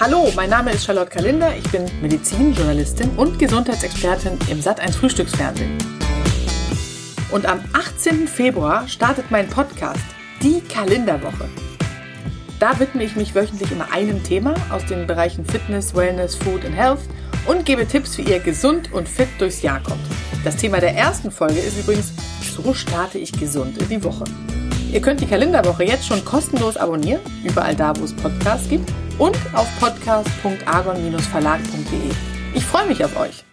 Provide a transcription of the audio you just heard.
Hallo, mein Name ist Charlotte Kalinder. Ich bin Medizinjournalistin und Gesundheitsexpertin im Sat1 Frühstücksfernsehen. Und am 18. Februar startet mein Podcast, die Kalenderwoche. Da widme ich mich wöchentlich immer einem Thema aus den Bereichen Fitness, Wellness, Food und Health und gebe Tipps, wie ihr gesund und fit durchs Jahr kommt. Das Thema der ersten Folge ist übrigens, so starte ich gesund in die Woche. Ihr könnt die Kalenderwoche jetzt schon kostenlos abonnieren, überall da, wo es Podcasts gibt und auf podcast.argon-verlag.de. Ich freue mich auf euch.